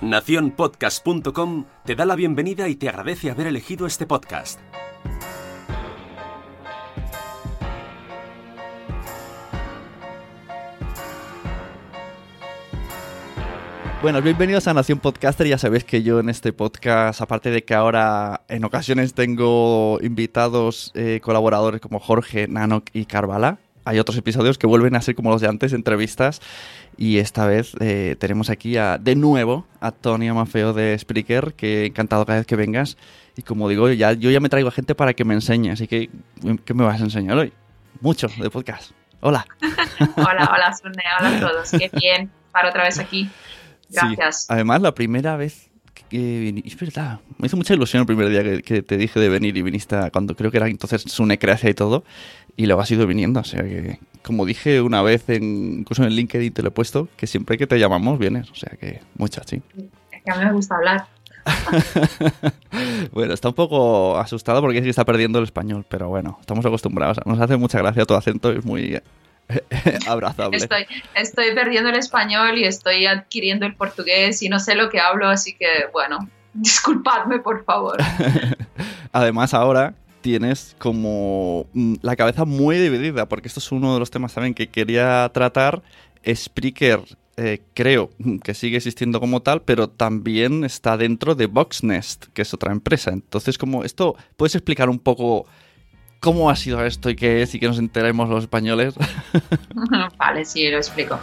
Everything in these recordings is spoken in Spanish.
Naciónpodcast.com te da la bienvenida y te agradece haber elegido este podcast. Bueno, bienvenidos a Nación Podcaster. Ya sabéis que yo en este podcast, aparte de que ahora en ocasiones tengo invitados eh, colaboradores como Jorge, Nanok y Carvala, hay otros episodios que vuelven a ser como los de antes, entrevistas. Y esta vez eh, tenemos aquí a, de nuevo a Tony Amafeo de Spreaker, que encantado cada vez que vengas. Y como digo, ya, yo ya me traigo a gente para que me enseñe. Así que, ¿qué me vas a enseñar hoy? Mucho de podcast. Hola. hola, hola, Sune. Hola a todos. Qué bien estar otra vez aquí. Gracias. Sí. Además, la primera vez que es verdad, me hizo mucha ilusión el primer día que, que, te dije de venir y viniste a, cuando creo que era entonces Sune Creacia y todo, y luego has ido viniendo, o sea que, como dije una vez, en, incluso en el LinkedIn te lo he puesto, que siempre que te llamamos vienes, o sea que muchas, sí. Es que a mí me gusta hablar. bueno, está un poco asustado porque es que está perdiendo el español, pero bueno, estamos acostumbrados. Nos hace mucha gracia tu acento, es muy abrazable. Estoy, estoy perdiendo el español y estoy adquiriendo el portugués y no sé lo que hablo, así que bueno, disculpadme por favor. Además ahora tienes como mm, la cabeza muy dividida, porque esto es uno de los temas también que quería tratar. Spreaker eh, creo que sigue existiendo como tal, pero también está dentro de Boxnest, que es otra empresa. Entonces, como esto, ¿puedes explicar un poco cómo ha sido esto y qué es y que nos enteremos los españoles? vale, sí, lo explico.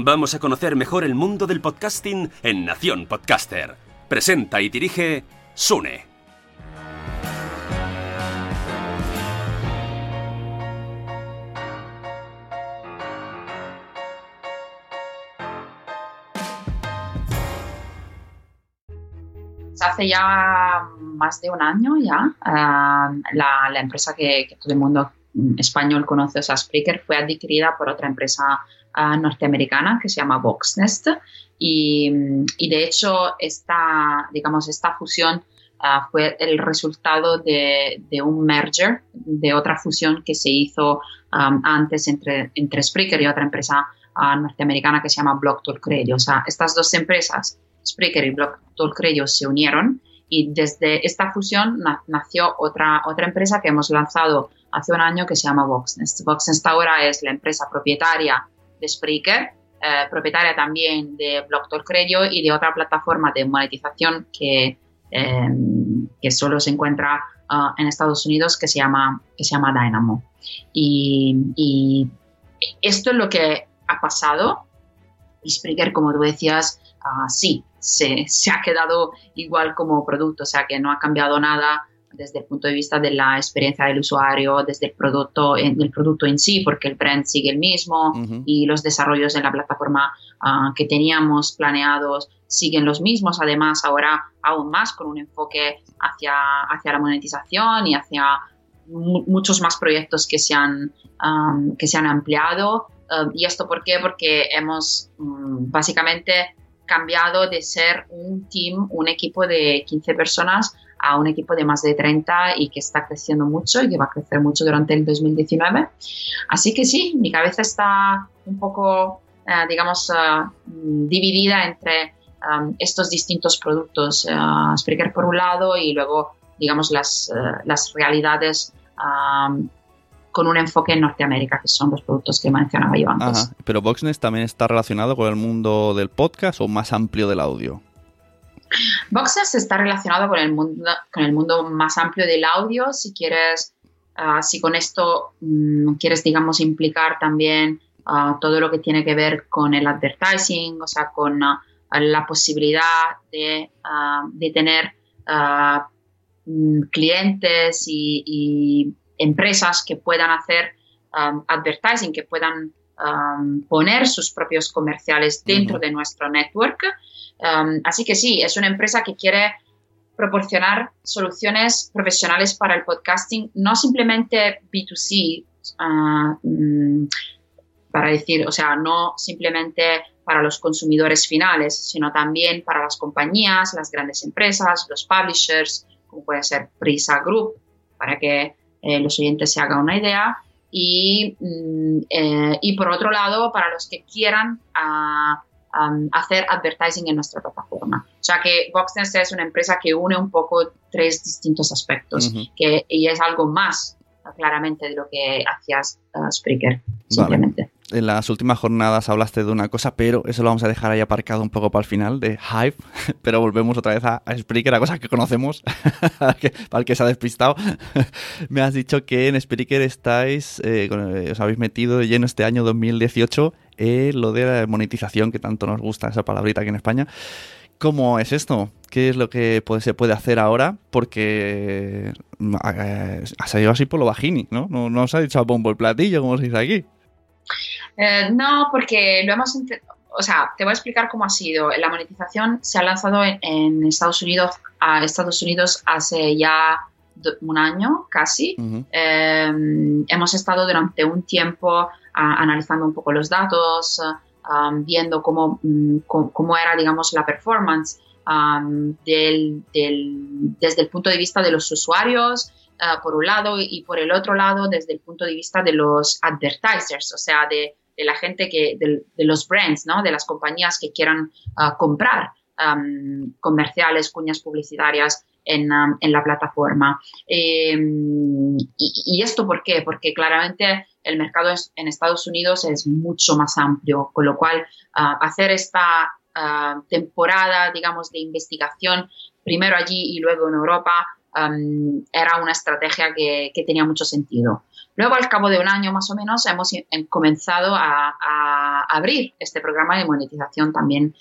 Vamos a conocer mejor el mundo del podcasting en Nación Podcaster. Presenta y dirige Sune. hace ya más de un año ya, uh, la, empresa que, todo el mundo español conoce, o sea, Spreaker, fue adquirida por otra empresa uh, norteamericana que se llama Voxnest y, de hecho esta, digamos, esta fusión uh, fue el resultado de, un merger, de otra fusión que se hizo antes entre, entre Spreaker y otra empresa norteamericana que se llama Block Talk Radio. O estas dos empresas Spreaker y Block Talk Radio se unieron y desde esta fusión na nació otra, otra empresa que hemos lanzado hace un año que se llama Voxnest. Voxnest ahora es la empresa propietaria de Spreaker, eh, propietaria también de Block Talk Radio y de otra plataforma de monetización que, eh, que solo se encuentra uh, en Estados Unidos que se llama, que se llama Dynamo. Y, y esto es lo que ha pasado. Y Spreaker, como tú decías, uh, sí, se, se, ha quedado igual como producto, o sea que no ha cambiado nada desde el punto de vista de la experiencia del usuario, desde el producto, en, el producto en sí, porque el brand sigue el mismo uh -huh. y los desarrollos en la plataforma uh, que teníamos planeados siguen los mismos, además ahora aún más con un enfoque hacia, hacia la monetización y hacia muchos más proyectos que se han, que se han ampliado. ¿Y esto por qué? Porque hemos mm, básicamente cambiado de ser un team, un equipo de 15 personas, a un equipo de más de 30 y que está creciendo mucho y que va a crecer mucho durante el 2019. Así que sí, mi cabeza está un poco, eh, digamos, eh, dividida entre um, estos distintos productos. Uh, Spreaker por un lado y luego, digamos, las, las realidades um, con un enfoque en Norteamérica, que son los productos que mencionaba yo antes. Pero Voxnest también está relacionado con el mundo del podcast o más amplio del audio. Voxnest está relacionado con el mundo, con el mundo más amplio del audio. Si quieres, uh, si con esto um, quieres, digamos, implicar también uh, todo lo que tiene que ver con el advertising, o sea, con uh, la posibilidad de, de tener mm, clientes y, y, empresas que puedan hacer advertising, que puedan poner sus propios comerciales dentro de nuestro network. Um, así que sí, es una empresa que quiere proporcionar soluciones profesionales para el podcasting, no simplemente B2C, uh, mm, para decir, o sea, no simplemente para los consumidores finales, sino también para las compañías, las grandes empresas, los publishers, como puede ser Prisa Group, para que eh, los oyentes se hagan una idea. Y, mm, eh, y por otro lado, para los que quieran uh, Um, hacer advertising en nuestra plataforma. O sea que Voxnest es una empresa que une un poco tres distintos aspectos que, y es algo más claramente de lo que hacías uh, Spreaker, simplemente. En las últimas jornadas hablaste de una cosa, pero eso lo vamos a dejar ahí aparcado un poco para el final, de Hype, pero volvemos otra vez a, Spreaker, a cosas que conocemos, para, el que se ha despistado. Me has dicho que en Spreaker estáis, eh, eh, os habéis metido de lleno este año 2018 lo de la monetización, que tanto nos gusta esa palabrita aquí en España. ¿Cómo es esto? ¿Qué es lo que se puede hacer ahora? Porque eh, ha salido así por lo bajini, ¿no? No, no os ha dicho a bombo el platillo, como se dice aquí. Eh, no, porque lo hemos... O sea, te voy a explicar cómo ha sido. La monetización se ha lanzado en, Estados Unidos, a Estados Unidos hace ya un año casi. Eh, hemos estado durante un tiempo analizando un poco los datos, um, viendo cómo, mm, cómo, era, digamos, la performance um, del, desde el punto de vista de los usuarios, uh, por un lado, y por el otro lado, desde el punto de vista de los advertisers, o sea, de, la gente que, de, los brands, ¿no? de las compañías que quieran uh, comprar comerciales, cuñas publicitarias en, la plataforma. Em, y, esto por qué? Porque claramente el mercado en Estados Unidos es mucho más amplio, con lo cual ah, hacer esta ah, temporada, digamos, de investigación, primero allí y luego en Europa, era una estrategia que, tenía mucho sentido. Luego, al cabo de un año más o menos, hemos comenzado a, abrir este programa de monetización también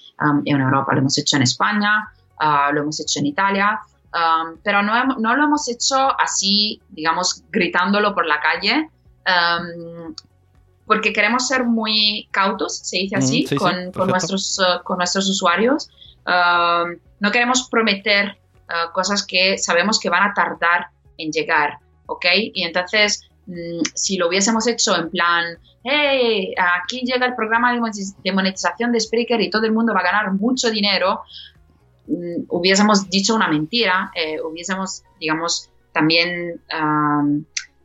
en Europa. Lo hemos hecho en España, ah, lo hemos hecho en Italia, pero no, no, lo hemos hecho así, digamos, gritándolo por la calle, porque queremos ser muy cautos, se dice así, con, nuestros, uh, con nuestros usuarios. no queremos prometer uh, cosas que sabemos que van a tardar en llegar, ¿ok? Y entonces, mm, si lo hubiésemos hecho en plan, hey, aquí llega el programa de monetización de Spreaker y todo el mundo va a ganar mucho dinero, mm, hubiésemos dicho una mentira, eh, hubiésemos, digamos, también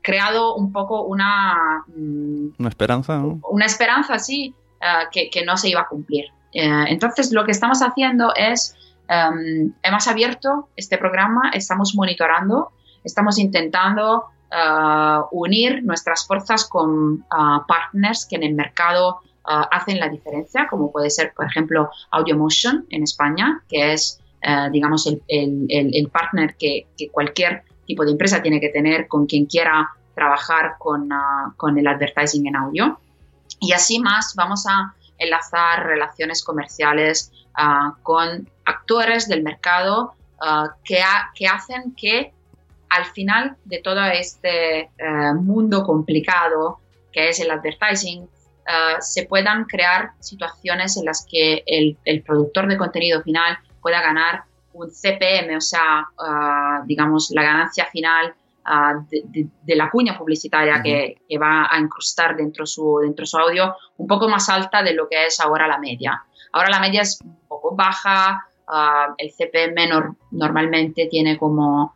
creado un poco una... Mm, una esperanza, ¿no? Una esperanza, sí, uh, que, que, no se iba a cumplir. Uh, entonces, lo que estamos haciendo es, um, hemos abierto este programa, estamos monitorando, estamos intentando uh, unir nuestras fuerzas con partners que en el mercado hacen la diferencia, como puede ser, por ejemplo, AudioMotion en España, que es, digamos, el, el, el, partner que, que cualquier tipo de empresa tiene que tener con quien quiera trabajar con, con el advertising en audio. Y así más vamos a enlazar relaciones comerciales ah, con actores del mercado ah, que, hacen que al final de todo este eh, mundo complicado que es el advertising, uh, se puedan crear situaciones en las que el, productor de contenido final pueda ganar un CPM, o sea, digamos, la ganancia final uh, de, de, de, la cuña publicitaria uh -huh. que, que, va a incrustar dentro su, dentro su audio, un poco más alta de lo que es ahora la media. Ahora la media es un poco baja, el CPM nor normalmente tiene como,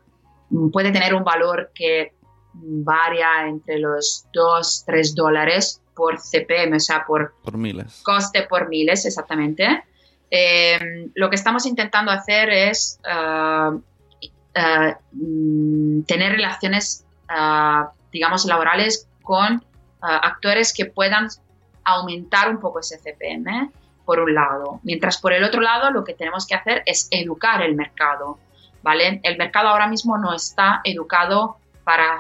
puede tener un valor que varia entre los 2, 3 dólares por CPM, o sea, por, por miles. coste por miles, exactamente. Eh, lo que estamos intentando hacer es uh, uh, tener relaciones, uh, digamos, laborales con actores que puedan aumentar un poco ese CPM, por un lado. Mientras por el otro lado, lo que tenemos que hacer es educar el mercado, ¿vale? El mercado ahora mismo no está educado para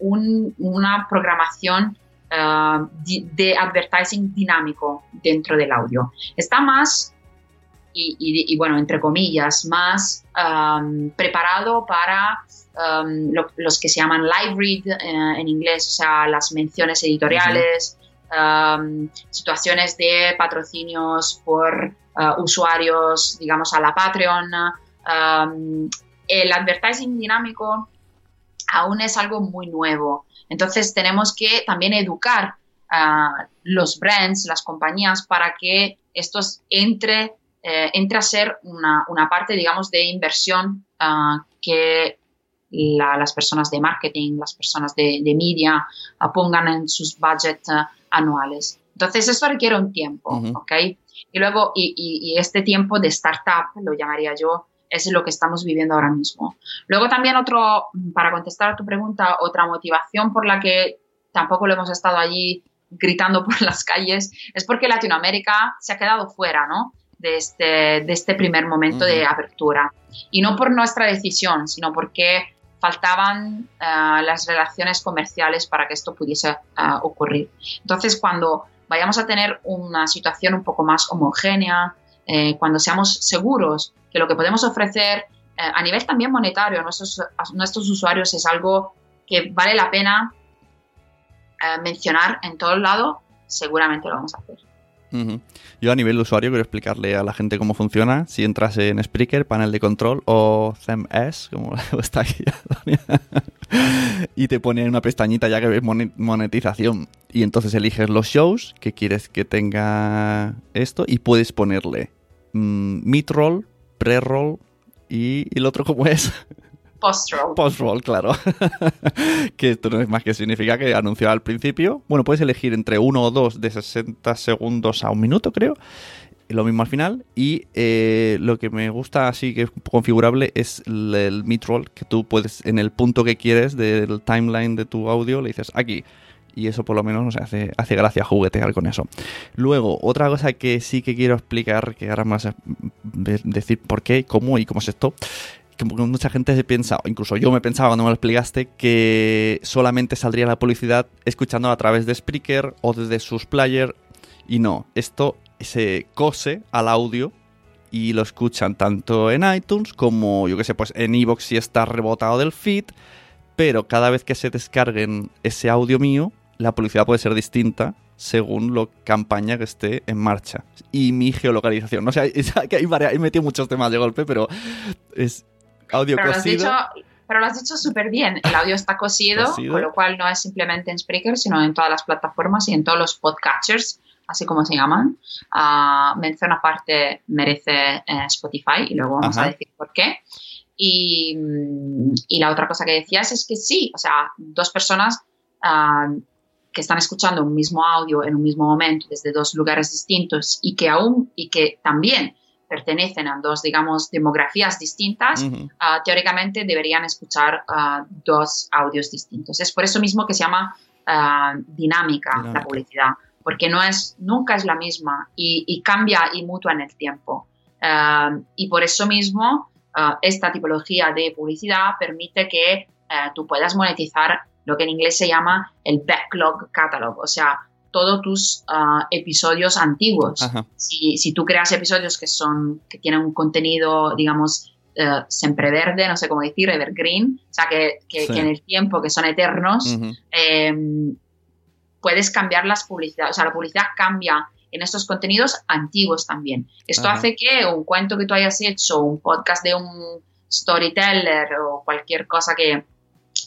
un, una programación de advertising dinámico dentro del audio. Está más, y, bueno, entre comillas, más preparado para lo, los que se llaman live read uh, en inglés, o sea, las menciones editoriales, situaciones de patrocinios por usuarios, digamos, a la Patreon. el advertising dinámico aún es algo muy nuevo. Entonces tenemos que también educar a los brands, las compañías, para que esto entre, eh, entre a ser una, una, parte, digamos, de inversión uh, que la, las personas de marketing, las personas de, de media uh, pongan en sus budgets uh, anuales. Entonces esto requiere un tiempo, -huh. ¿ok? Y luego, y, y, y este tiempo de startup, lo llamaría yo, es lo que estamos viviendo ahora mismo. Luego también otro, para contestar a tu pregunta, otra motivación por la que tampoco lo hemos estado allí gritando por las calles es porque Latinoamérica se ha quedado fuera, ¿no? De este, de este primer momento uh -huh. de apertura. Y no por nuestra decisión, sino porque faltaban uh, las relaciones comerciales para que esto pudiese uh, ocurrir. Entonces, cuando vayamos a tener una situación un poco más homogénea, eh, cuando seamos seguros que lo que podemos ofrecer eh, a nivel también monetario a nuestros, a nuestros, usuarios es algo que vale la pena eh, mencionar en todo lado, seguramente lo vamos a hacer. Yo a nivel de usuario quiero explicarle a la gente cómo funciona. Si entras en Spreaker, panel de control o CMS, como está aquí, y te pone una pestañita ya que ves monetización. Y entonces eliges los shows que quieres que tenga esto y puedes ponerle mmm, mid-roll, pre-roll y, el otro cómo es. Post-roll. Post-roll, claro. que esto no es más que significa que anunció al principio. Bueno, puedes elegir entre uno o dos de 60 segundos a un minuto, creo. Lo mismo al final. Y eh, lo que me gusta así que es configurable es el, el mid-roll, que tú puedes, en el punto que quieres del timeline de tu audio, le dices aquí y eso por lo menos nos hace, hace gracia juguetear con eso. Luego, otra cosa que sí que quiero explicar, que ahora más decir por qué, cómo y cómo es esto, que mucha gente se piensa, incluso yo me pensaba cuando me lo explicaste, que solamente saldría la publicidad escuchándola a través de Spreaker o desde sus players, y no, esto se cose al audio y lo escuchan tanto en iTunes como, yo que sé, pues en Evox si está rebotado del feed, pero cada vez que se descarguen ese audio mío, la publicidad puede ser distinta según la campaña que esté en marcha. Y mi geolocalización. No sé, sea, que hay varias, he metido muchos temas de golpe, pero es audio pero cosido. Lo has dicho, pero lo has dicho súper bien. El audio está cosido, cosido, con lo cual no es simplemente en Spreaker, sino en todas las plataformas y en todos los podcatchers, así como se llaman. Uh, mención aparte merece eh, Spotify y luego vamos Ajá. a decir por qué. Y, y, la otra cosa que decías es que sí, o sea, dos personas uh, que están escuchando un mismo audio en un mismo momento desde dos lugares distintos y que aún y que también pertenecen a dos, digamos, demografías distintas, uh -huh. uh, teóricamente deberían escuchar uh, dos audios distintos. Es por eso mismo que se llama dinámica, dinámica, la publicidad, porque no es, nunca es la misma y, y cambia y mutua en el tiempo. y por eso mismo esta tipología de publicidad permite que tú puedas monetizar lo que en inglés se llama el backlog catalog, o sea, todos tus uh, episodios antiguos. Si, si, tú creas episodios que son que tienen un contenido, digamos, uh, siempre verde, no sé cómo decir, evergreen, o sea, que, que, sí. que, en el tiempo, que son eternos, uh -huh. eh, puedes cambiar las publicidades, o sea, la publicidad cambia en estos contenidos antiguos también. Esto Ajá. hace que un cuento que tú hayas hecho, un podcast de un storyteller o cualquier cosa que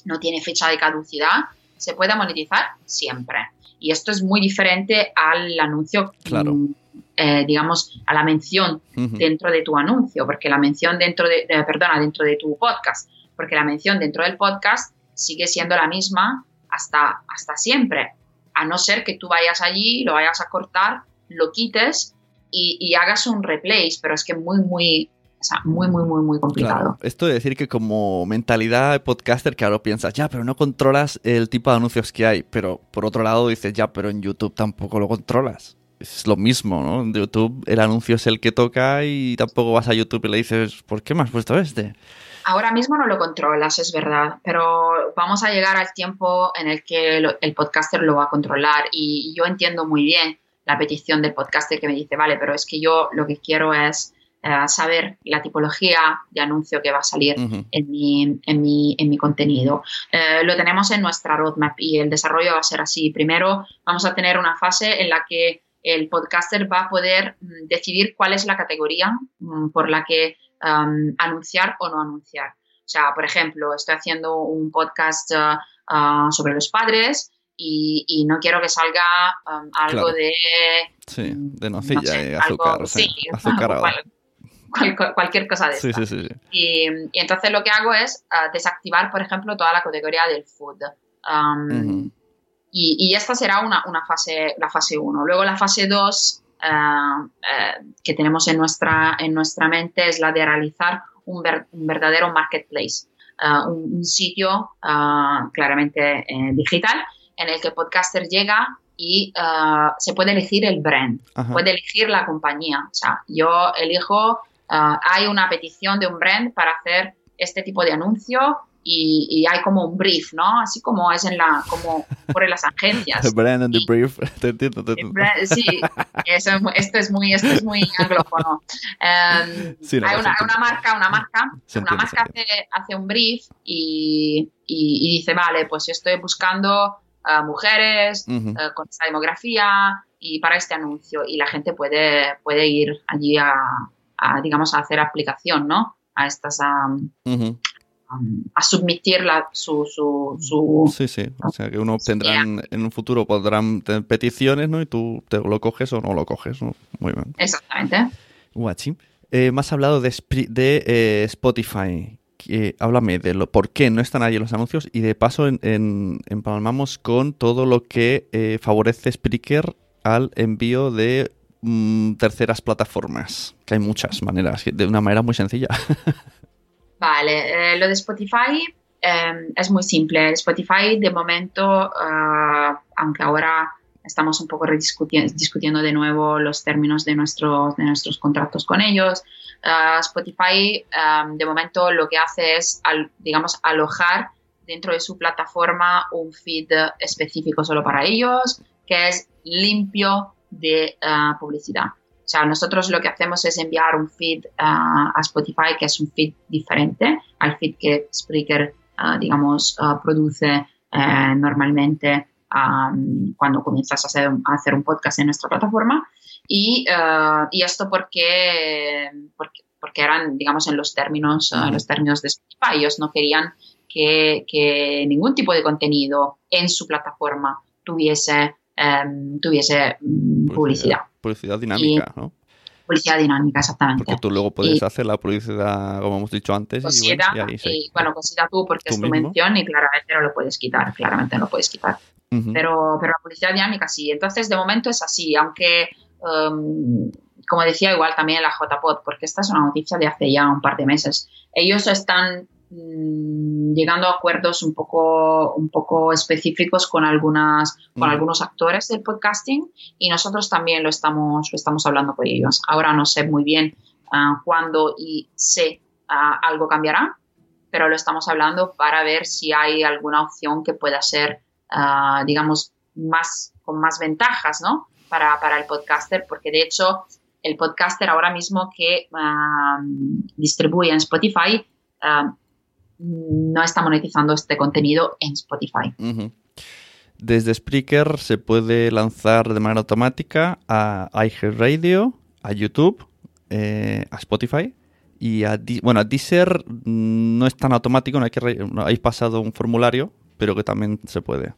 no tiene fecha de caducidad, se pueda monetizar siempre. Y esto es muy diferente al anuncio, Claro. mm, eh, digamos, a la mención dentro de tu anuncio, porque la mención dentro de, de- perdona, dentro de tu podcast, porque la mención dentro del podcast sigue siendo la misma hasta, hasta siempre, a no ser que tú vayas allí, lo vayas a cortar, lo quites y, y hagas un replace, pero es que muy, muy, o sea, muy, muy, muy, muy complicado. Claro. Esto de decir que como mentalidad de podcaster, claro, piensas, ya, pero no controlas el tipo de anuncios que hay. Pero por otro lado dices, ya, pero en YouTube tampoco lo controlas. Es lo mismo, ¿no? En YouTube el anuncio es el que toca y tampoco vas a YouTube y le dices, ¿por qué me has puesto este? Ahora mismo no lo controlas, es verdad, pero vamos a llegar al tiempo en el que lo- el podcaster lo va a controlar y yo entiendo muy bien la petición del podcaster que me dice, vale, pero es que yo lo que quiero es eh, saber la tipología de anuncio que va a salir en mi, en mi, en mi contenido. Eh, lo tenemos en nuestra roadmap y el desarrollo va a ser así. Primero vamos a tener una fase en la que el podcaster va a poder mm, decidir cuál es la categoría mm, por la que um, anunciar o no anunciar. O sea, por ejemplo, estoy haciendo un podcast uh, uh, sobre los padres y, y no quiero que salga um, algo Claro. de Sí, de no nocilla sé, y algo- azúcar. sí, sí, cual- cualquier cosa de Sí, esta. sí, sí, sí. Y, y entonces lo que hago es ah, desactivar, por ejemplo, toda la categoría del food. Um, y, y esta será una, una fase, la fase 1. Luego la fase 2 que tenemos en nuestra, en nuestra mente es la de realizar un, ver- un verdadero marketplace, ah, un, un sitio claramente eh, digital en el que podcaster llega y ah, se puede elegir el brand Ajá. puede elegir la compañía. O sea, yo elijo, ah, hay una petición de un brand para hacer este tipo de anuncio y, y hay como un brief, ¿no? Así como es en la, como por las agencias. The brand and the brief. Te entiendo, te El entiendo. brand- Sí, eso es esto es muy, esto es muy anglófono. Em, Sí, no, hay una, entiende. una marca, una marca, Se una entiende, marca hace, hace un brief y, y- y dice, vale, pues yo estoy buscando ah, mujeres Ujú. eh, con esta demografía y para este anuncio y la gente puede, puede ir allí a, a, digamos, a hacer aplicación, ¿no? A estas, a, a submitir la, su, su, su- Sí, sí. O sea, que uno tendrán, en un futuro podrán tener peticiones, ¿no? Y tú te lo coges o no lo coges, ¿no? Muy bien. Exactamente. Guachi. Eh, me has hablado de, de eh, Spotify. Háblame de lo, por qué no están allí los anuncios y de paso en, en- empalmamos con todo lo que eh, favorece Spreaker al envío de mm, terceras plataformas. Que hay muchas maneras, de una manera muy sencilla. Vale, eh, lo de Spotify eh, es muy simple. Spotify de momento, eh, aunque ahora estamos un poco discutiendo de nuevo los términos de, nuestros de nuestros contratos con ellos, eh, Spotify eh, de momento lo que hace es, digamos, alojar dentro de su plataforma un feed específico solo para ellos, que es limpio de eh, publicidad. O sea, nosotros lo que hacemos es enviar un feed ah, a Spotify que es un feed diferente al feed que Spreaker, ah, digamos, produce normalmente am, cuando comienzas a hacer, a hacer un podcast en nuestra plataforma. Y, y esto porque, porque, porque eran, digamos, en los términos, los términos de Spotify. Ellos no querían que, que ningún tipo de contenido en su plataforma tuviese, em, tuviese mm, publicidad. Publicidad dinámica, ¿no? Publicidad dinámica, exactamente. Porque tú luego puedes Y- hacer la publicidad, como hemos dicho antes, y, bueno, y ahí se- y, bueno, considera tú porque Tú es tu mismo. mención y claramente no lo puedes quitar, claramente no lo puedes quitar. Pero, pero la publicidad dinámica sí. Entonces, de momento es así, aunque, um, como decía igual también la JPOD, porque esta es una noticia de hace ya un par de meses. Ellos están mm, llegando a acuerdos un poco, un poco específicos con, algunas, con Ujú. algunos actores del podcasting y nosotros también lo estamos, lo estamos hablando con ellos. Ahora no sé muy bien ah, cuándo y sé ah, algo cambiará, pero lo estamos hablando para ver si hay alguna opción que pueda ser, ah, digamos, más, con más ventajas, ¿no? Para, para el podcaster, porque de hecho el podcaster ahora mismo que ah, distribuye en Spotify ah, no está monetizando este contenido en Spotify. Desde Spreaker se puede lanzar de manera automática a iHeartRadio, a YouTube, eh, a Spotify y a, bueno, a Deezer no es tan automático, no hay que no, hay pasado un formulario, pero que también se puede.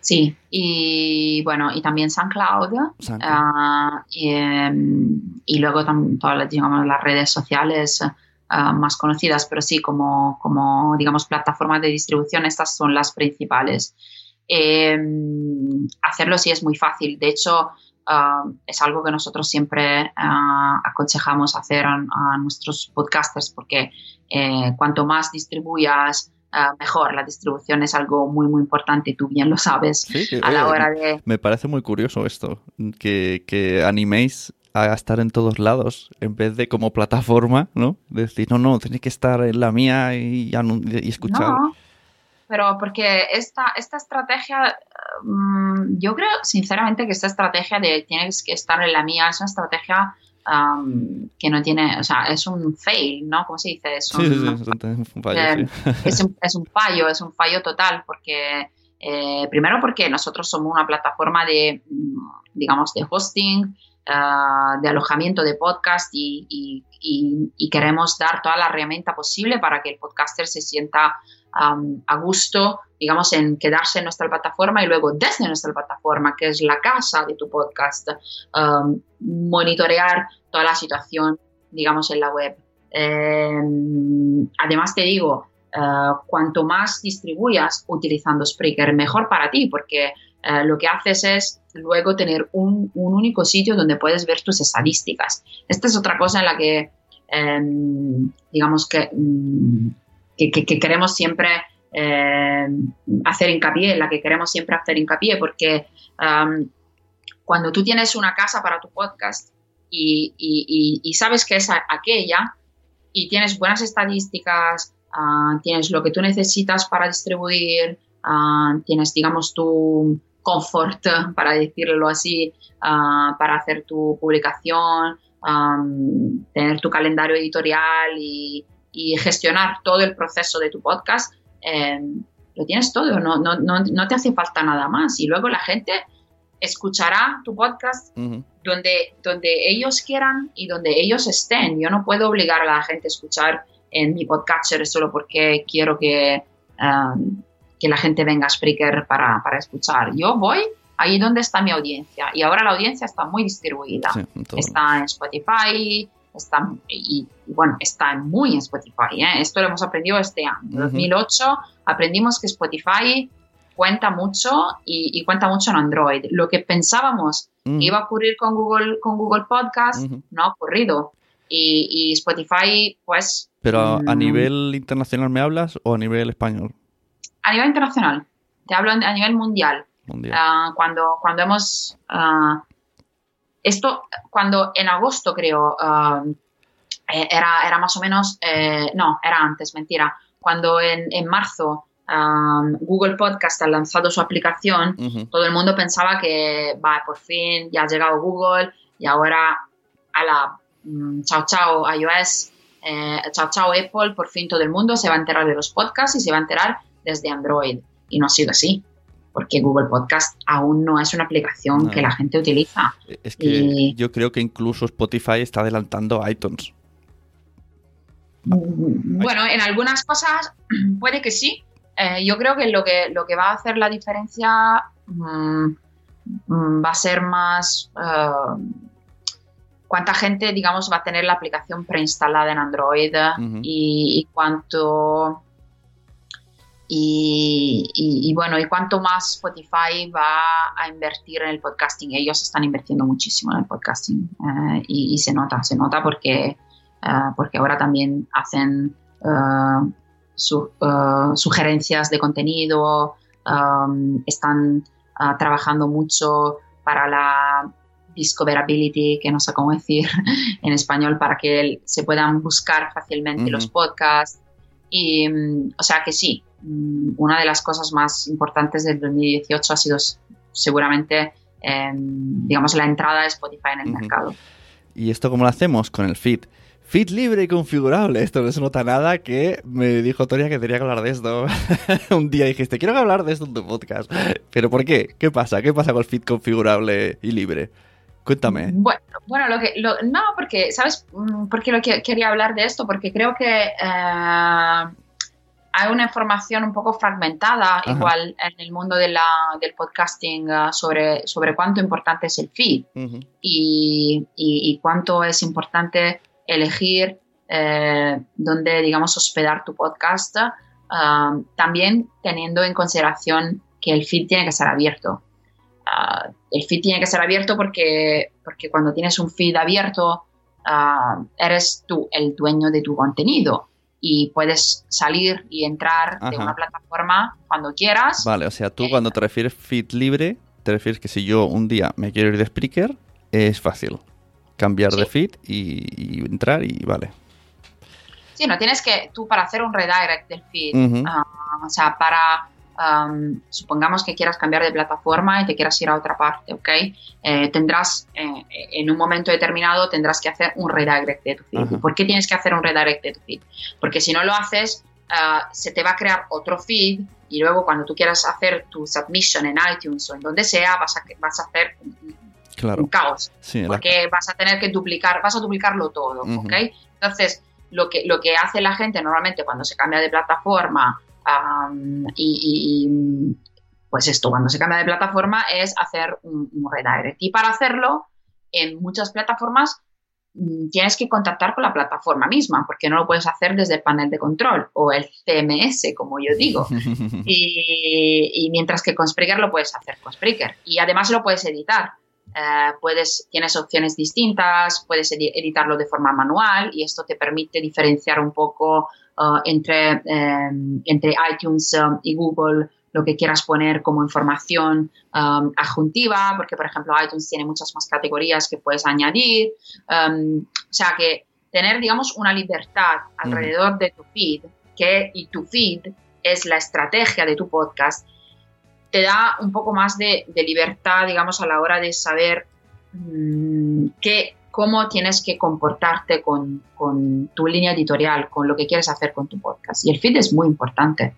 Sí, y bueno, y también SoundCloud. SoundCloud. ah, y, em, y luego tam- todas las, digamos, las redes sociales ah, más conocidas, pero sí, como, como digamos, plataformas de distribución, estas son las principales. Em, hacerlo sí es muy fácil. De hecho, ah, es algo que nosotros siempre ah, aconsejamos hacer a, a nuestros podcasters, porque eh, cuanto más distribuyas, ah, mejor. La distribución es algo muy, muy importante, tú bien lo sabes, Sí, a la hora de... Me parece muy curioso esto, que, que animéis a estar en todos lados en vez de como plataforma, ¿no? Decir, no, no, tenéis que estar en la mía y, y escuchar. No, pero porque esta, esta estrategia, mm, yo creo sinceramente que esta estrategia de tienes que estar en la mía es una estrategia que no tiene, o sea, es un fail, ¿no? ¿Cómo se dice? Es Sí, sí, sí, un- es un fallo, eh, sí. es, un, es un fallo, es un fallo total, porque eh, primero porque nosotros somos una plataforma de, mm, digamos, de hosting, ah, de alojamiento de podcast y, queremos dar toda la herramienta posible para que el podcaster se sienta a gusto, digamos, en quedarse en nuestra plataforma y luego desde nuestra plataforma, que es la casa de tu podcast, monitorear toda la situación, digamos, en la web. Eh, además te digo, eh, cuanto más distribuyas utilizando Spreaker, mejor para ti, porque eh, lo que haces es luego tener un, un único sitio donde puedes ver tus estadísticas. Esta es otra cosa en la que, eh, digamos que, mm, que, que- que queremos siempre eh, hacer hincapié, en la que queremos siempre hacer hincapié, porque cuando tú tienes una casa para tu podcast y, sabes que es aquella y tienes buenas estadísticas, ah, tienes lo que tú necesitas para distribuir, ah, tienes, digamos, tu confort, para decirlo así, ah, para hacer tu publicación, am, tener tu calendario editorial y, y gestionar todo el proceso de tu podcast, eh, lo tienes todo, no, no, no, no te hace falta nada más. Y luego la gente escuchará tu podcast donde, donde ellos quieran y donde ellos estén. Yo no puedo obligar a la gente a escuchar en mi podcatcher solo porque quiero que, um, que la gente venga a Spreaker para, para escuchar. Yo voy ahí donde está mi audiencia y ahora la audiencia está muy distribuida. Sí. Está en Spotify, está, y, bueno, está muy en Spotify. ¿eh? Esto lo hemos aprendido este año. En Ujú. 2008 aprendimos que Spotify cuenta mucho y, y cuenta mucho en Android. Lo que pensábamos Ujú. que iba a ocurrir con Google, con Google Podcast Ujú. no ha ocurrido. Y, y Spotify, pues, Pero a, a Mm. nivel internacional me hablas o a nivel español? A nivel internacional, te hablo a nivel mundial. Mundial. Ah, cuando, cuando hemos... ah, esto, cuando en agosto creo, eh, era, era más o menos... eh, no, era antes, mentira. Cuando en, en marzo ah, Google Podcast ha lanzado su aplicación, Ujú. todo el mundo pensaba que, va, por fin ya ha llegado Google y ahora a la mm, chao chao iOS, eh, chao chao Apple, por fin todo el mundo se va a enterar de los podcasts y se va a enterar desde Android. Y no ha sido así, porque Google Podcast aún no es una aplicación No. que la gente utiliza. Es que y- yo creo que incluso Spotify está adelantando a iTunes. Mm, Bueno, en algunas cosas puede que sí. Eh, yo creo que lo, que lo que va a hacer la diferencia mm, mm, va a ser más eh, cuánta gente, digamos, va a tener la aplicación preinstalada en Android y cuánto y, y- y bueno, y cuánto más Spotify va a invertir en el podcasting. Ellos están invirtiendo muchísimo en el podcasting eh, y, y se nota, se nota porque, eh, porque ahora también hacen eh, su- eh, sugerencias de contenido, um, están trabajando mucho para la discoverability, que no sé cómo decir en español, para que se puedan buscar fácilmente los podcasts. Y, mm, o sea que sí, una de las cosas más importantes del 2018 ha sido seguramente, em, digamos, la entrada de Spotify en el mercado. ¿Y esto cómo lo hacemos? Con el feed. Feed libre y configurable. Esto no se nota nada que me dijo Toria que tenía que hablar de esto. Un día dijiste, quiero hablar de esto en tu podcast. ¿Pero por qué? ¿Qué pasa? ¿Qué pasa con el feed configurable y libre? Cuéntame. Bueno, bueno lo que, no, porque, ¿sabes mm, por qué lo que, quería hablar de esto? Porque creo que eh, hay una información un poco fragmentada, igual en el mundo de la, del podcasting, uh, sobre, sobre cuánto importante es el feed y, y, cuánto es importante elegir eh, dónde, digamos, hospedar tu podcast, uh, también teniendo en consideración que el feed tiene que ser abierto. Uh, el feed tiene que ser abierto porque, porque cuando tienes un feed abierto, eres tú el dueño de tu contenido y puedes salir y entrar de una plataforma cuando quieras. Vale, o sea, tú eh, cuando te refieres feed libre, te refieres que si yo un día me quiero ir de Spreaker, es fácil cambiar de feed y, entrar y vale. Sí, no tienes que, tú para hacer un redirect del feed, ah, o sea, para, supongamos que quieras cambiar de plataforma y te quieras ir a otra parte, ¿ok? Eh, tendrás, eh, en un momento determinado, tendrás que hacer un redirect de tu feed. ¿Por qué tienes que hacer un redirect de tu feed? Porque si no lo haces, ah, se te va a crear otro feed y luego cuando tú quieras hacer tu submission en iTunes o en donde sea, vas a, vas a hacer un caos. porque vas a tener que duplicar, vas a duplicarlo todo, ¿ok? Entonces, lo que, lo que hace la gente normalmente cuando se cambia de plataforma y, pues esto, cuando se cambia de plataforma es hacer un, redirect. Y para hacerlo, en muchas plataformas mm, tienes que contactar con la plataforma misma, porque no lo puedes hacer desde el panel de control o el CMS, como yo digo. y, mientras que con Spreaker lo puedes hacer con Spreaker. Y además lo puedes editar. Eh, puedes, tienes opciones distintas, puedes editarlo de forma manual y esto te permite diferenciar un poco uh, entre, em, entre iTunes um, y Google lo que quieras poner como información um, adjuntiva, porque por ejemplo iTunes tiene muchas más categorías que puedes añadir. O sea que tener, digamos, una libertad alrededor de tu feed, que y tu feed es la estrategia de tu podcast, te da un poco más de, libertad, digamos, a la hora de saber mm, cómo tienes que comportarte con, tu línea editorial, con lo que quieres hacer con tu podcast. Y el feed es muy importante.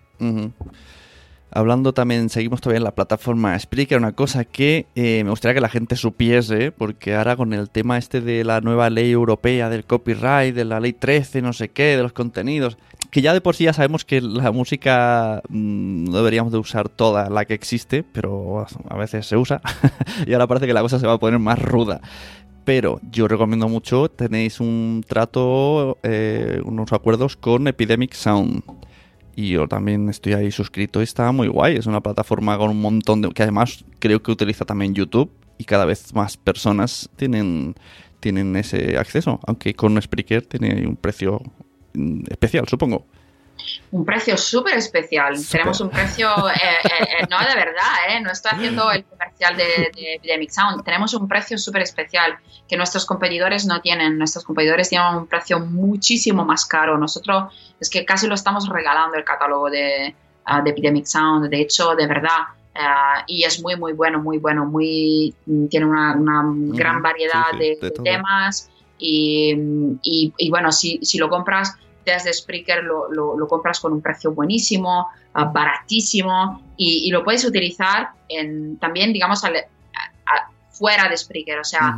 Hablando también, seguimos todavía en la plataforma Spreaker, una cosa que eh, me gustaría que la gente supiese, porque ahora con el tema este de la nueva ley europea del copyright, de la ley 13, no sé qué, de los contenidos, que ya de por sí ya sabemos que la música mm, no deberíamos de usar toda la que existe, pero a veces se usa, y ahora parece que la cosa se va a poner más ruda. Pero yo recomiendo mucho, tenéis un trato, eh, unos acuerdos con Epidemic Sound y yo también estoy ahí suscrito y está muy guay. Es una plataforma con un montón de... que además creo que utiliza también YouTube y cada vez más personas tienen, tienen ese acceso, aunque con Spreaker tiene un precio mm, especial, supongo. Un precio súper especial. Tenemos un precio, eh, eh, eh, no de verdad, no estoy haciendo el comercial de, de Epidemic Sound. Tenemos un precio súper especial que nuestros competidores no tienen. Nuestros competidores tienen un precio muchísimo más caro. Nosotros es que casi lo estamos regalando el catálogo de, ah, de Epidemic Sound. De hecho, de verdad. Ah, y es muy, muy bueno, muy bueno. muy Tiene una, gran variedad de, temas. Y, y, bueno, si, si lo compras desde Spreaker lo, lo, compras con un precio buenísimo, ah, baratísimo y, lo puedes utilizar en, también, digamos, fuera de Spreaker. O sea,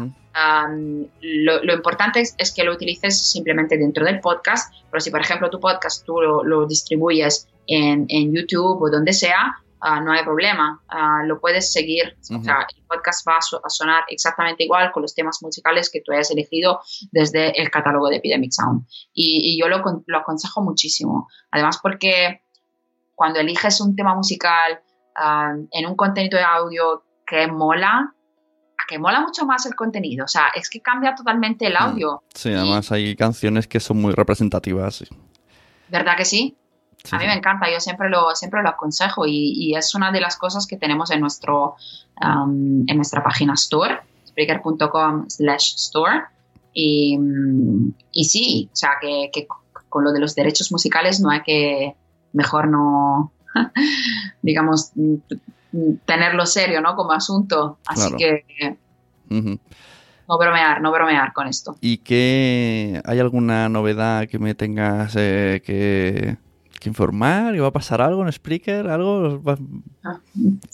lo, importante es, que lo utilices simplemente dentro del podcast, pero si, por ejemplo, tu podcast tú lo, distribuyes en, en, YouTube o donde sea, Ah, no hay problema, ah, lo puedes seguir. O sea, el podcast va a, sonar exactamente igual con los temas musicales que tú hayas elegido desde el catálogo de Epidemic Sound. Y, yo lo, lo, aconsejo muchísimo. Además, porque cuando eliges un tema musical ah, en un contenido de audio que mola, que mola mucho más el contenido. O sea, es que cambia totalmente el mm. audio. Sí, además hay canciones que son muy representativas. ¿Verdad que sí? A mí me encanta, yo siempre lo, siempre lo aconsejo y, es una de las cosas que tenemos en, nuestro, um, en nuestra página store, spreaker.com slash store. Y, y, sí, o sea, que, con lo de los derechos musicales no hay que, mejor no, digamos, tenerlo serio, ¿no? Como asunto. Así que... no bromear, no bromear con esto. ¿Y qué hay alguna novedad que me tengas eh, que, que informar? ¿Que va a pasar algo en Spreaker? ¿Algo? Ah,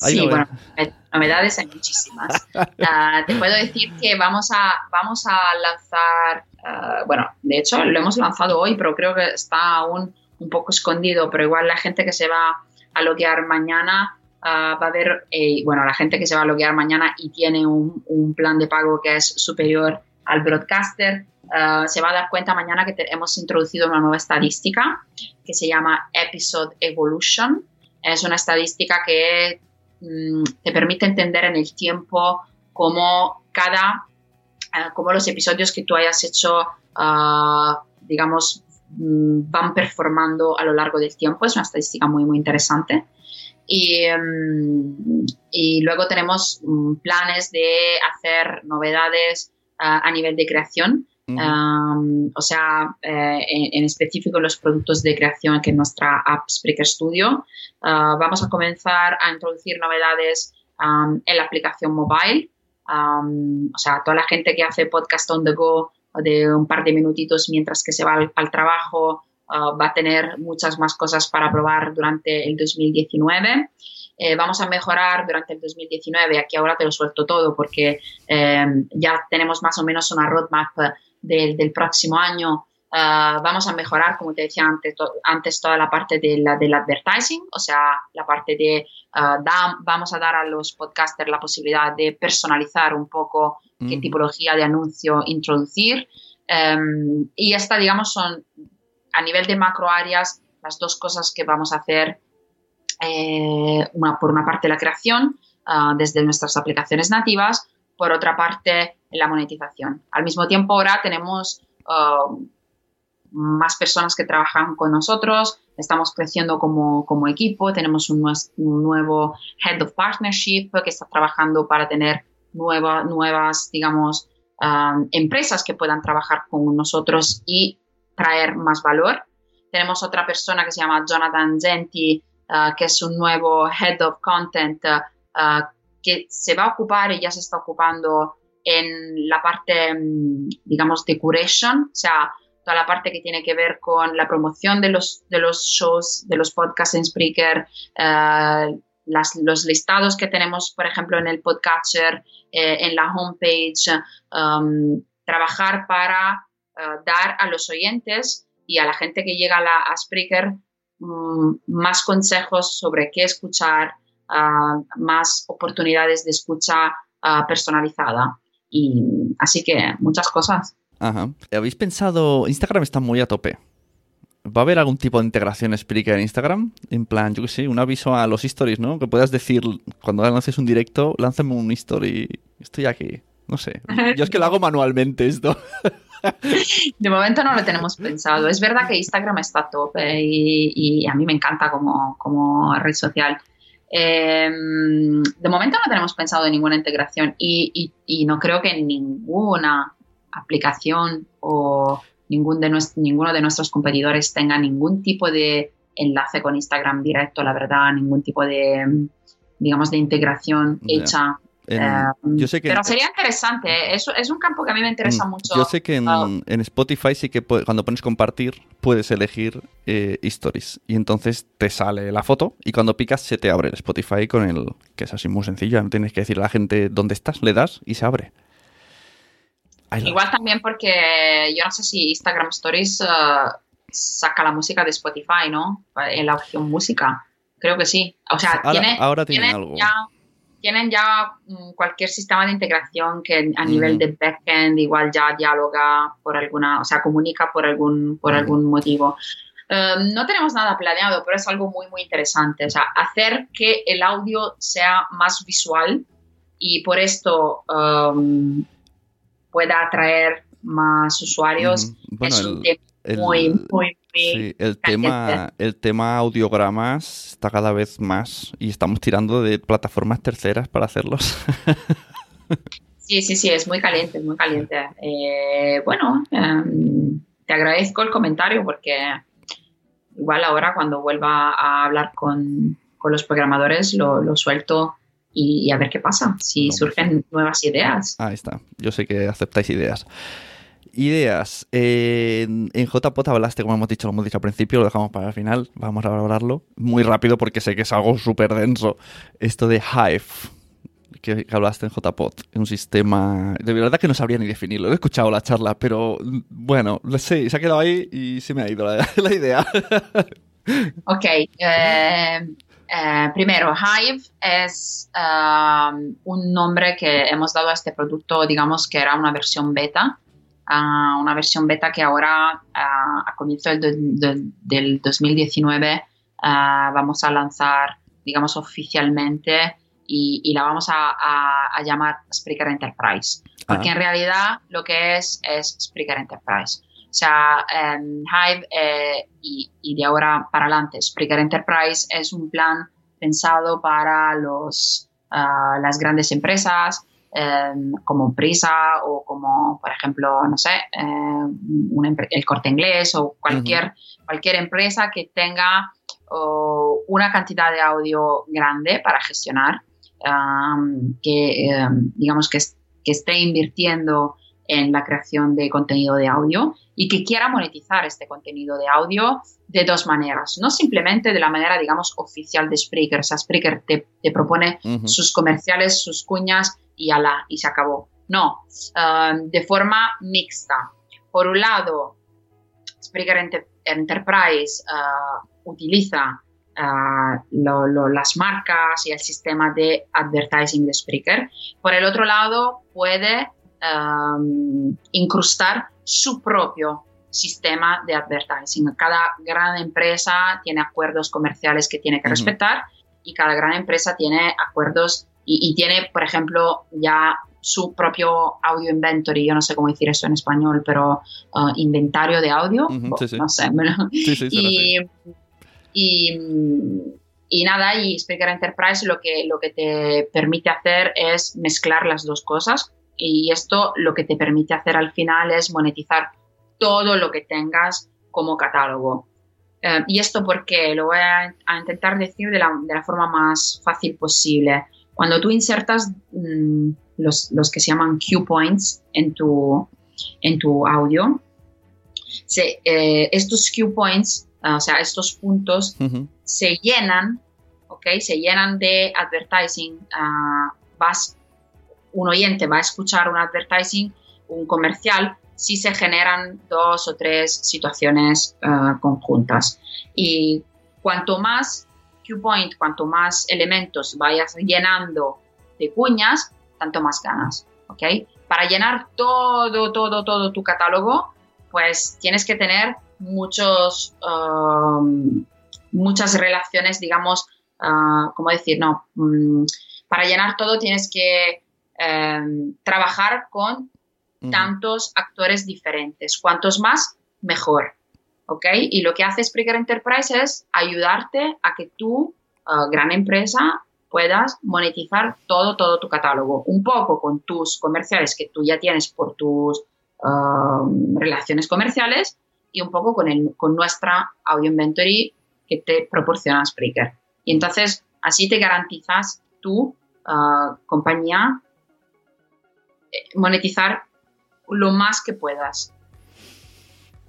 Hay Sí, novedad- bueno, eh, novedades hay muchísimas. Ah, te puedo decir que vamos a, vamos a lanzar, ah, bueno, de hecho lo hemos lanzado hoy, pero creo que está aún un poco escondido, pero igual la gente que se va a loguear mañana ah, va a ver, eh, bueno, la gente que se va a loguear mañana y tiene un, un plan de pago que es superior al broadcaster, ah, se va a dar cuenta mañana que te- hemos introducido una nueva estadística que se llama Episode Evolution. Es una estadística que mm, te permite entender en el tiempo cómo cada, eh, cómo los episodios que tú hayas hecho, ah, digamos, mm, van performando a lo largo del tiempo. Es una estadística muy, muy interesante. Y, mm, y luego tenemos planes de hacer novedades ah, a nivel de creación. Um, o sea, eh, en, en específico los productos de creación que es nuestra app Spreaker Studio. Uh, vamos a comenzar a introducir novedades um, en la aplicación mobile. Um, o sea, toda la gente que hace podcast on the go de un par de minutitos mientras que se va al, al trabajo uh, va a tener muchas más cosas para probar durante el 2019. Eh, vamos a mejorar durante el 2019. Aquí ahora te lo suelto todo porque eh, ya tenemos más o menos una roadmap del, del próximo año. Ah, vamos a mejorar, como te decía antes, to- antes toda la parte de la, del advertising, o sea, la parte de ah, da- vamos a dar a los podcasters la posibilidad de personalizar un poco qué Ujú. tipología de anuncio introducir. Em, y esta, digamos, son a nivel de macro áreas las dos cosas que vamos a hacer. eh, una, por una parte la creación ah, desde nuestras aplicaciones nativas, por otra parte la monetización. Al mismo tiempo ahora tenemos ah, más personas que trabajan con nosotros, estamos creciendo como, como equipo, tenemos un, un nuevo Head of Partnership que está trabajando para tener nueva- nuevas, digamos, um, empresas que puedan trabajar con nosotros y traer más valor. Tenemos otra persona que se llama Jonathan Genti, uh, que es un nuevo Head of Content uh, uh, que se va a ocupar y ya se está ocupando en la parte, mm, digamos, de curation, o sea, toda la parte que tiene que ver con la promoción de los, de los shows, de los podcasts en Spreaker, eh, los listados que tenemos, por ejemplo, en el podcatcher, eh, en la homepage, um, trabajar para eh, dar a los oyentes y a la gente que llega a, la, Spreaker mm, más consejos sobre qué escuchar, más oportunidades de escucha ah, personalizada. Y así que muchas cosas. Ajá. ¿Habéis pensado? Instagram está muy a tope. ¿Va a haber algún tipo de integración Spreaker en Instagram? En plan, yo qué sé, un aviso a los stories, ¿no? Que puedas decir, cuando lances un directo, lánzame un story. Estoy aquí. No sé. Yo es que lo hago manualmente esto. De momento no lo tenemos pensado. Es verdad que Instagram está a tope y, y a mí me encanta como, como red social. Eh, de momento no tenemos pensado en ninguna integración y, y- y no creo que ninguna aplicación o ningún de nues- ninguno de nuestros competidores tenga ningún tipo de enlace con Instagram directo, la verdad, ningún tipo de, digamos, de integración hecha. En- Eh, yo sé que pero sería interesante, ¿eh? es, es un campo que a mí me interesa Mm, mucho. Yo sé que en, en Spotify sí que pu- cuando pones compartir puedes elegir eh, stories y entonces te sale la foto y cuando picas se te abre el Spotify con el que es así muy sencillo, no tienes que decir a la gente dónde estás, le das y se abre. Igual también porque yo no sé si Instagram Stories eh, saca la música de Spotify, ¿no? En la opción música. Creo que sí. O sea, Ahora- tiene- ahora tienen algo. ya, tienen ya mm, cualquier sistema de integración que a nivel de backend igual ya dialoga por alguna, o sea, comunica por algún, por algún motivo. Eh, no tenemos nada planeado, pero es algo muy, muy interesante. O sea, hacer que el audio sea más visual y por esto um, pueda atraer más usuarios. Ujú. Bueno, es un el- tema muy, muy Sí, el tema, el tema audiogramas está cada vez más y estamos tirando de plataformas terceras para hacerlos. Sí, sí, sí, es muy caliente, es muy caliente. Eh, bueno, em, te agradezco el comentario porque igual ahora cuando vuelva a hablar con, con los programadores lo, lo suelto y, a ver qué pasa, si surgen nuevas ideas. Ahí está, yo sé que aceptáis ideas. Ideas. en, en JPOT hablaste, como hemos dicho, lo hemos dicho al principio, lo dejamos para el final, vamos a valorarlo muy rápido porque sé que es algo súper denso. Esto de Hive, que, hablaste en JPOT, un sistema... De verdad que no sabría ni definirlo, he escuchado la charla, pero bueno, sé, se ha quedado ahí y se me ha ido la, idea. ok, eh, eh, primero, Hive es um, un nombre que hemos dado a este producto, digamos que era una versión beta, uh, una versión beta que ahora uh, a comienzo del, del 2019 uh, vamos a lanzar, digamos, oficialmente y, la vamos a, llamar Spreaker Enterprise, porque en realidad lo que es es Spreaker Enterprise. O sea, em, Hive eh, y, de ahora para adelante, Spreaker Enterprise es un plan pensado para los, ah, las grandes empresas em, como Prisa o como, por ejemplo, no sé, em, el corte inglés o cualquier, cualquier empresa que tenga una cantidad de audio grande para gestionar, que digamos que, que esté invirtiendo en la creación de contenido de audio y que quiera monetizar este contenido de audio de dos maneras. No simplemente de la manera, digamos, oficial de Spreaker. O sea, Spreaker te, propone sus comerciales, sus cuñas y, ala, y se acabó. No, um, de forma mixta. Por un lado, Spreaker Enterprise uh, utiliza uh, las marcas y el sistema de advertising de Spreaker. Por el otro lado, puede um, incrustar su propio sistema de advertising. Cada gran empresa tiene acuerdos comerciales que tiene que respetar y cada gran empresa tiene acuerdos y, tiene, por ejemplo, ya su propio audio inventory, yo no sé cómo decir eso en español, pero uh, inventario de audio, no sé. y, y, y, nada, y Speaker Enterprise lo que, lo que te permite hacer es mezclar las dos cosas y esto lo que te permite hacer al final es monetizar todo lo que tengas como catálogo. Eh, y esto porque lo voy a, intentar decir de la, de la, forma más fácil posible. Cuando tú insertas mm, los, los, que se llaman cue points en tu, en tu audio, se, eh, estos cue points, o sea, estos puntos, se llenan, ¿ok? Se llenan de advertising. Uh, vas un oyente va a escuchar un advertising, un comercial, si se generan dos o tres situaciones eh, conjuntas. Y cuanto más cue point, cuanto más elementos vayas llenando de cuñas, tanto más ganas. ¿ok? Para llenar todo, todo, todo tu catálogo, pues tienes que tener muchos, um, muchas relaciones, digamos, uh, ¿cómo decir? No, mm, para llenar todo tienes que Em, trabajar con tantos actores diferentes. Cuantos más, mejor. ¿Ok? Y lo que hace Spreaker Enterprise es ayudarte a que tú, uh, gran empresa, puedas monetizar todo, todo tu catálogo. Un poco con tus comerciales que tú ya tienes por tus um, relaciones comerciales y un poco con, el, con nuestra audio inventory que te proporciona Spreaker. Y entonces así te garantizas tu uh, compañía monetizar lo más que puedas.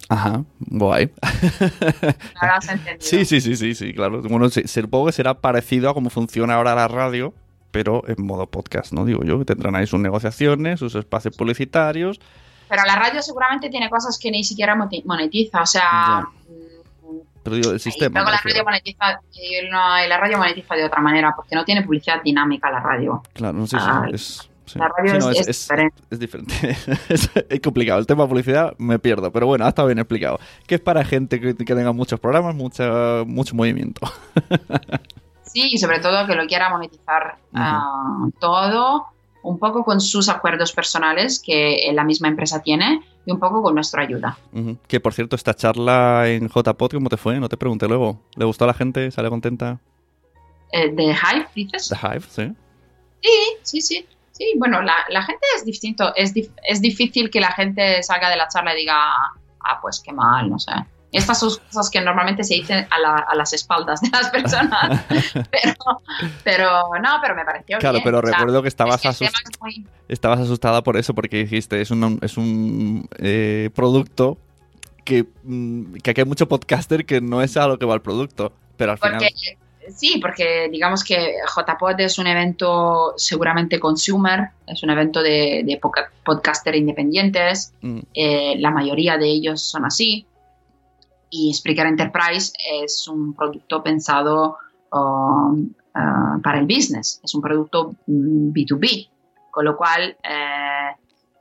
Ajá, guay. Sí, sí, sí, sí, sí, claro. Bueno, supongo que será parecido a cómo funciona ahora la radio, pero en modo podcast, ¿no? Digo yo, tendrán ahí sus negociaciones, sus espacios publicitarios. Pero la radio seguramente tiene cosas que ni siquiera monetiza, o sea... Mm, pero digo, el sistema. Luego la radio, monetiza, y la radio monetiza de otra manera, porque no tiene publicidad dinámica la radio. Claro, no sé si ah, es la radio es, diferente. es, complicado. El tema de publicidad me pierdo, pero bueno, ha estado bien explicado. Que es para gente que, tenga muchos programas, mucha, mucho movimiento. sí, y sobre todo que lo quiera monetizar ah, todo, un poco con sus acuerdos personales que la misma empresa tiene y un poco con nuestra ayuda. Que por cierto, esta charla en JPod, ¿cómo te fue? No te pregunté luego. ¿Le gustó a la gente? ¿Sale contenta? Eh, ¿De Hive, dices? De Hive, sí. Sí, sí, sí. Sí, bueno, la, gente es distinto. Es, es difícil que la gente salga de la charla y diga, ah, pues qué mal, no sé. Estas son cosas que normalmente se dicen a, las espaldas de las personas, pero, no, pero me pareció Claro, pero recuerdo que estabas, estabas asustada por eso, porque dijiste, es un, es un eh, producto que, mm, que aquí hay mucho podcaster que no es a lo que va el producto, pero al final... Sí, porque digamos que JPod es un evento seguramente consumer, es un evento de, de podcaster independientes, mm. eh, la mayoría de ellos son así, y Spreaker Enterprise es un producto pensado um, uh, para el business, es un producto B2B, mm, con lo cual, eh,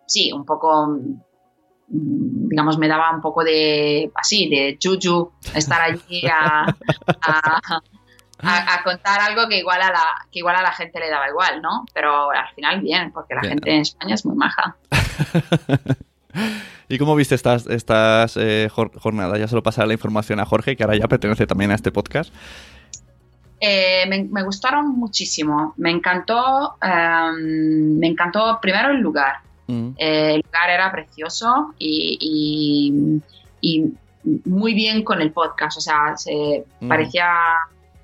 sí, un poco mm, digamos, me daba un poco de, así, de juju estar allí a, a, contar algo que igual, a la, que igual a la gente le daba igual, ¿no? Pero al final bien, porque la gente en España es muy maja. ¿Y cómo viste estas, estas eh, jornadas? Ya se lo pasaré la información a Jorge, que ahora ya pertenece también a este podcast. Eh, me, gustaron muchísimo. Me encantó, em, me encantó primero el lugar. Mm. Eh, el lugar era precioso y, muy bien con el podcast. O sea, se mm. parecía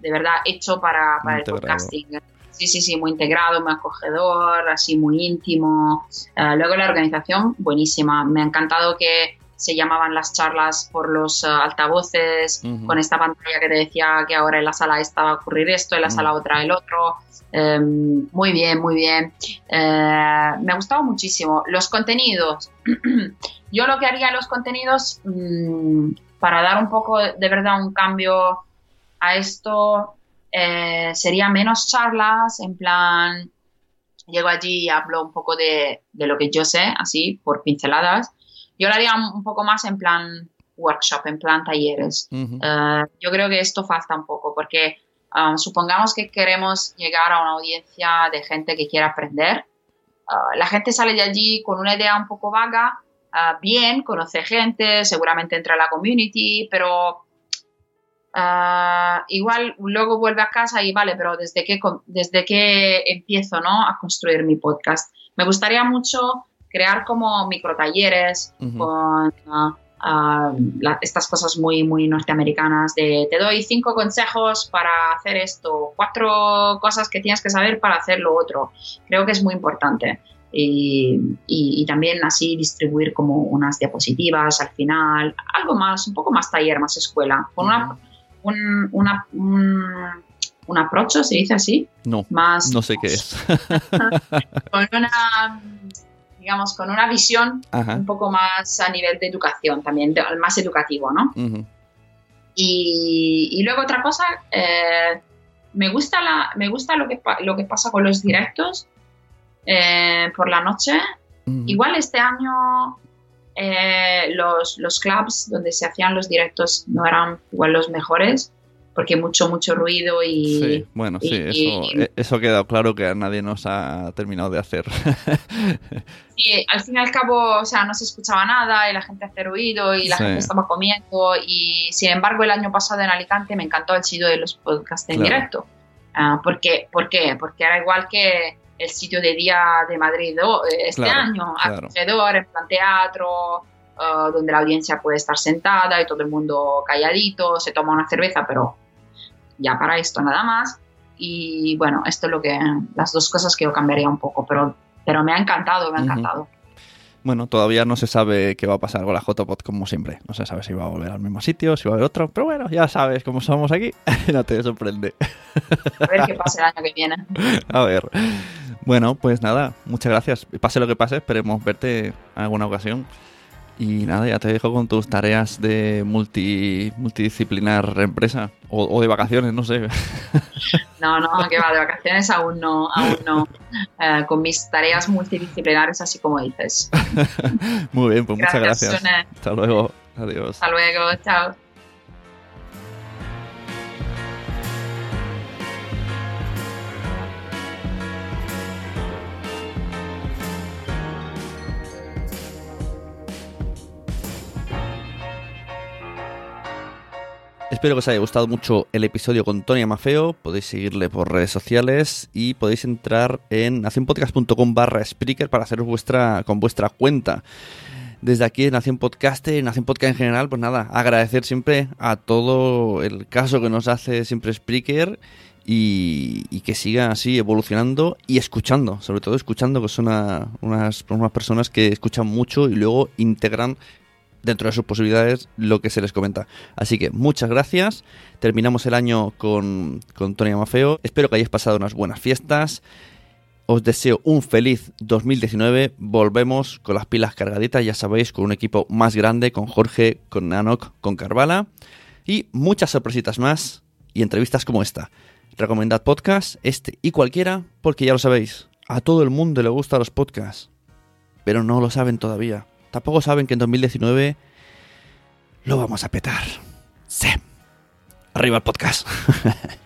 de verdad hecho para, el podcasting. Sí, sí, sí, muy integrado, muy acogedor, así muy íntimo. Eh, luego la organización, buenísima. Me ha encantado que se llamaban las charlas por los eh, altavoces, con esta pantalla que te decía que ahora en la sala esta va a ocurrir esto, en la sala otra el otro. Em, muy bien, muy bien. Eh, me ha gustado muchísimo. Los contenidos. Yo lo que haría en los contenidos, mm, para dar un poco de verdad un cambio a esto eh, sería menos charlas, en plan, llego allí y hablo un poco de, lo que yo sé, así, por pinceladas. Yo lo haría un poco más en plan workshop, en plan talleres. Eh, yo creo que esto falta un poco, porque um, supongamos que queremos llegar a una audiencia de gente que quiera aprender. Uh, la gente sale de allí con una idea un poco vaga, uh, bien, conoce gente, seguramente entra a la community, pero Ah, igual luego vuelve a casa y vale, pero desde que, desde que empiezo ¿no? a construir mi podcast. Me gustaría mucho crear como microtalleres con ah, ah, estas cosas muy, muy norteamericanas de te doy cinco consejos para hacer esto, cuatro cosas que tienes que saber para hacer lo otro. Creo que es muy importante. Y, y, también así distribuir como unas diapositivas al final, algo más, un poco más taller, más escuela, con una un, una, un, aprocho, ¿se dice así? No, más, no sé qué es. con una, digamos, con una visión un poco más a nivel de educación también, más educativo, ¿no? y, luego otra cosa, eh, me gusta, la, me gusta lo, que, lo que pasa con los directos eh, por la noche. Igual este año eh, los, los clubs donde se hacían los directos no eran igual los mejores porque mucho, mucho ruido y... Sí, bueno, sí, eso, eh, eso ha quedado claro que a nadie nos ha terminado de hacer. sí, al fin y al cabo, o sea, no se escuchaba nada y la gente hace ruido y la gente estaba comiendo y sin embargo el año pasado en Alicante me encantó el chido de los podcasts en directo. Uh, porque, ¿Por qué? Porque era igual que el sitio de día de Madrid eh, este año, acogedor, en plan teatro, eh, donde la audiencia puede estar sentada y todo el mundo calladito, se toma una cerveza, pero ya para esto nada más. Y bueno, esto es lo que, las dos cosas que yo cambiaría un poco, pero, pero me ha encantado, me ha encantado. Bueno, todavía no se sabe qué va a pasar con la JPOT como siempre. No se sabe si va a volver al mismo sitio, si va a haber otro. Pero bueno, ya sabes cómo somos aquí. no te sorprende. a ver qué pasa el año que viene. A ver. Bueno, pues nada, muchas gracias. Pase lo que pase, esperemos verte en alguna ocasión. Y nada, ya te dejo con tus tareas de multi, multidisciplinar empresa o, de vacaciones, no sé. No, no, que va, de vacaciones aún no, aún no. Eh, con mis tareas multidisciplinares, así como dices. Muy bien, pues muchas gracias. Hasta luego. Adiós. Hasta luego, chao. Espero que os haya gustado mucho el episodio con Tony Amafeo. Podéis seguirle por redes sociales y podéis entrar en nacionpodcast.com barra Spreaker para haceros vuestra, con vuestra cuenta. desde aquí en Nación Podcast, en Nación Podcast en general, pues nada, agradecer siempre a todo el caso que nos hace siempre Spreaker y, que siga así evolucionando y escuchando, sobre todo escuchando, que son unas, unas personas que escuchan mucho y luego integran dentro de sus posibilidades lo que se les comenta. Así que muchas gracias. Terminamos el año con, con Tony Amafeo. Espero que hayáis pasado unas buenas fiestas. Os deseo un feliz 2019. Volvemos con las pilas cargaditas, ya sabéis, con un equipo más grande, con Jorge, con Nanok, con Carvala. Y muchas sorpresitas más y entrevistas como esta. Recomendad podcast, este y cualquiera, porque ya lo sabéis, a todo el mundo le gustan los podcasts. Pero no lo saben todavía. Tampoco saben que en 2019 lo vamos a petar. Sí. Arriba el podcast.